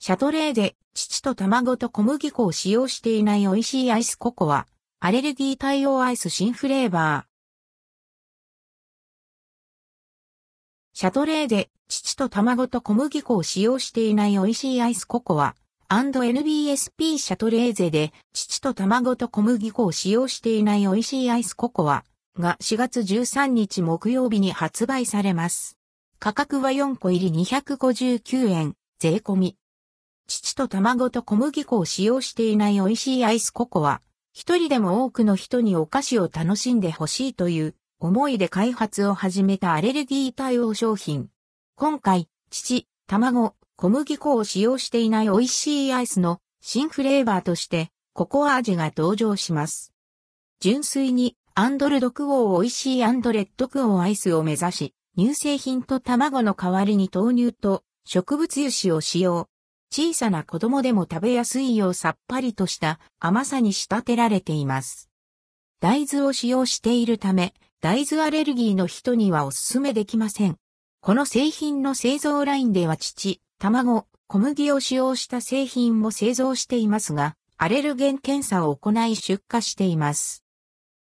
シャトレーゼ、乳と卵と小麦粉を使用していない美味しいアイスココア、アレルギー対応アイス新フレーバー。シャトレーゼ、乳と卵と小麦粉を使用していない美味しいアイスココア、&NBSP シャトレーゼで、乳と卵と小麦粉を使用していない美味しいアイスココアが4月13日木曜日に発売されます。価格は4個入り259円、税込み。乳と卵と小麦粉を使用していない美味しいアイスココア。一人でも多くの人にお菓子を楽しんでほしいという思いで開発を始めたアレルギー対応商品。今回、乳、卵、小麦粉を使用していない美味しいアイスの新フレーバーとしてココア味が登場します。純粋にアンドルドクオー美味しいアンドレッドクオーアイスを目指し、乳製品と卵の代わりに豆乳と植物油脂を使用。小さな子供でも食べやすいようさっぱりとした甘さに仕立てられています。大豆を使用しているため、大豆アレルギーの人にはおすすめできません。この製品の製造ラインでは父、卵、小麦を使用した製品も製造していますが、アレルゲン検査を行い出荷しています。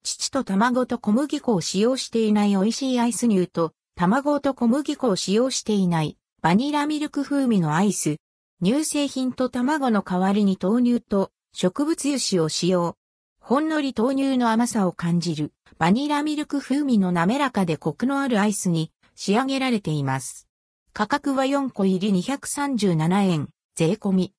父と卵と小麦粉を使用していない美味しいアイス乳と、卵と小麦粉を使用していないバニラミルク風味のアイス、乳製品と卵の代わりに豆乳と植物油脂を使用。ほんのり豆乳の甘さを感じるバニラミルク風味の滑らかでコクのあるアイスに仕上げられています。価格は4個入り237円、税込み。